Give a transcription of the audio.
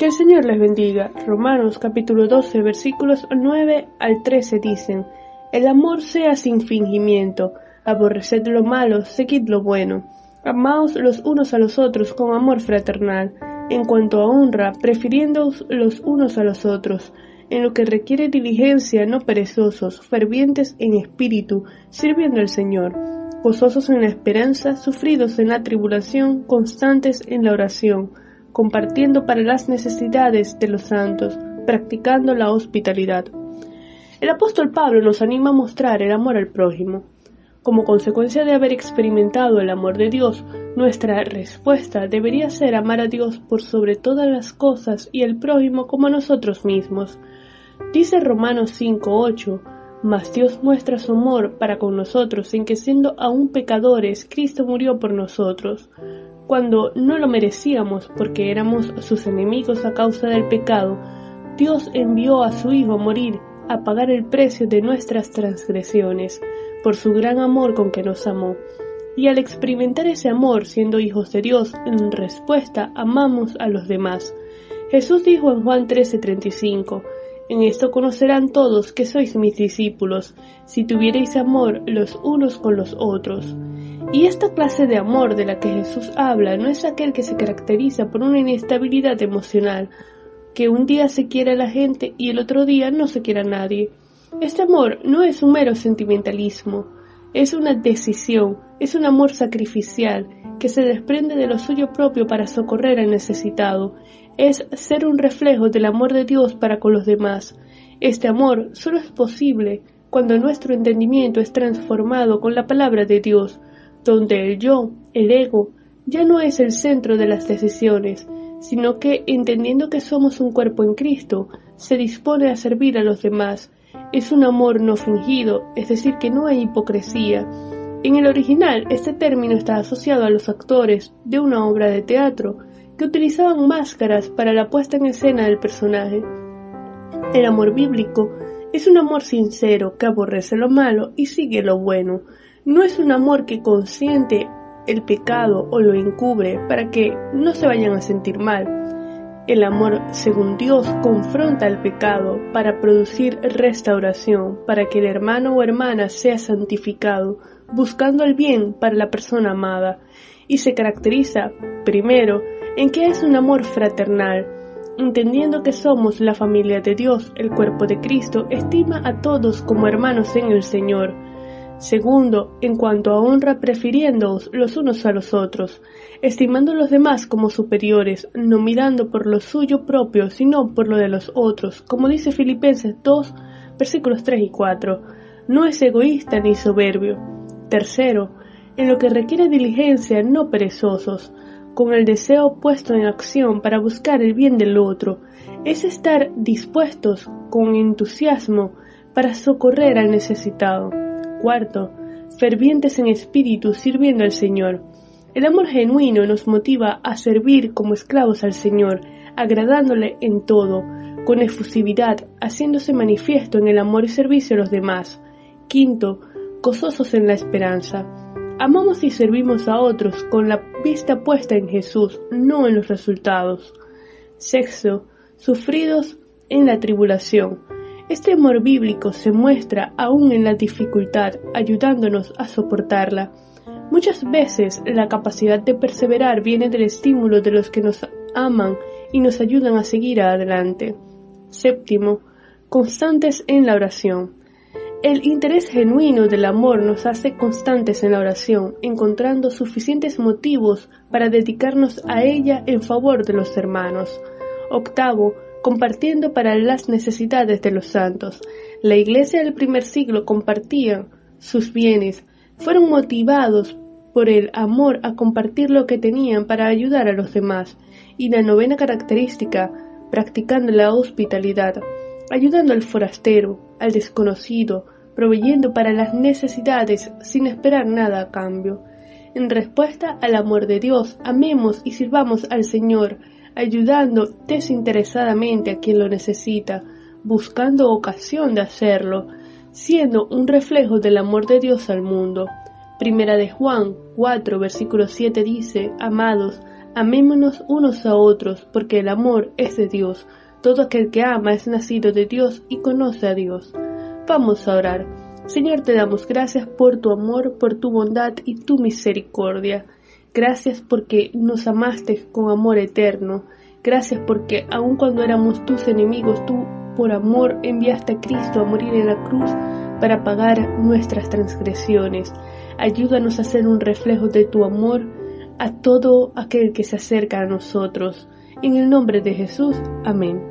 Que el Señor les bendiga. Romanos capítulo 12 versículos 9 al 13 dicen, El amor sea sin fingimiento, aborreced lo malo, seguid lo bueno, amaos los unos a los otros con amor fraternal, en cuanto a honra, prefiriéndoos los unos a los otros, en lo que requiere diligencia, no perezosos, fervientes en espíritu, sirviendo al Señor, gozosos en la esperanza, sufridos en la tribulación, constantes en la oración, compartiendo para las necesidades de los santos, practicando la hospitalidad. El apóstol Pablo nos anima a mostrar el amor al prójimo. Como consecuencia de haber experimentado el amor de Dios, nuestra respuesta debería ser amar a Dios por sobre todas las cosas y al prójimo como a nosotros mismos. Dice Romanos 5:8, mas Dios muestra su amor para con nosotros en que siendo aún pecadores, Cristo murió por nosotros cuando no lo merecíamos porque éramos sus enemigos a causa del pecado, Dios envió a su Hijo a morir, a pagar el precio de nuestras transgresiones, por su gran amor con que nos amó. Y al experimentar ese amor siendo hijos de Dios, en respuesta amamos a los demás. Jesús dijo en Juan 13:35, En esto conocerán todos que sois mis discípulos, si tuviereis amor los unos con los otros. Y esta clase de amor de la que Jesús habla no es aquel que se caracteriza por una inestabilidad emocional, que un día se quiere a la gente y el otro día no se quiere a nadie. Este amor no es un mero sentimentalismo, es una decisión, es un amor sacrificial que se desprende de lo suyo propio para socorrer al necesitado, es ser un reflejo del amor de Dios para con los demás. Este amor solo es posible cuando nuestro entendimiento es transformado con la palabra de Dios, donde el yo, el ego, ya no es el centro de las decisiones, sino que, entendiendo que somos un cuerpo en Cristo, se dispone a servir a los demás. Es un amor no fingido, es decir, que no hay hipocresía. En el original, este término está asociado a los actores de una obra de teatro, que utilizaban máscaras para la puesta en escena del personaje. El amor bíblico es un amor sincero que aborrece lo malo y sigue lo bueno, no es un amor que consiente el pecado o lo encubre para que no se vayan a sentir mal. El amor, según Dios, confronta el pecado para producir restauración, para que el hermano o hermana sea santificado, buscando el bien para la persona amada, y se caracteriza, primero, en que es un amor fraternal, entendiendo que somos la familia de Dios, el cuerpo de Cristo, estima a todos como hermanos en el Señor, Segundo, en cuanto a honra, prefiriéndoos los unos a los otros, estimando a los demás como superiores, no mirando por lo suyo propio, sino por lo de los otros, como dice Filipenses 2, versículos 3 y 4. No es egoísta ni soberbio. Tercero, en lo que requiere diligencia, no perezosos, con el deseo puesto en acción para buscar el bien del otro, es estar dispuestos con entusiasmo para socorrer al necesitado. Cuarto, fervientes en espíritu sirviendo al Señor. El amor genuino nos motiva a servir como esclavos al Señor, agradándole en todo, con efusividad, haciéndose manifiesto en el amor y servicio a los demás. Quinto, gozosos en la esperanza. Amamos y servimos a otros con la vista puesta en Jesús, no en los resultados. Sexto, sufridos en la tribulación este amor bíblico se muestra aún en la dificultad, ayudándonos a soportarla. Muchas veces la capacidad de perseverar viene del estímulo de los que nos aman y nos ayudan a seguir adelante. Séptimo, constantes en la oración. El interés genuino del amor nos hace constantes en la oración, encontrando suficientes motivos para dedicarnos a ella en favor de los hermanos. Octavo, compartiendo para las necesidades de los santos. La iglesia del primer siglo compartía sus bienes, fueron motivados por el amor a compartir lo que tenían para ayudar a los demás. Y la novena característica, practicando la hospitalidad, ayudando al forastero, al desconocido, proveyendo para las necesidades sin esperar nada a cambio. En respuesta al amor de Dios, amemos y sirvamos al Señor, ayudando desinteresadamente a quien lo necesita, buscando ocasión de hacerlo, siendo un reflejo del amor de Dios al mundo. Primera de Juan 4, versículo 7 dice, Amados, Amémonos unos a otros, porque el amor es de Dios. Todo aquel que ama es nacido de Dios y conoce a Dios. Vamos a orar. Señor, te damos gracias por tu amor, por tu bondad y tu misericordia. Gracias porque nos amaste con amor eterno. Gracias porque aun cuando éramos tus enemigos, tú por amor enviaste a Cristo a morir en la cruz para pagar nuestras transgresiones. Ayúdanos a ser un reflejo de tu amor a todo aquel que se acerca a nosotros. En el nombre de Jesús. Amén.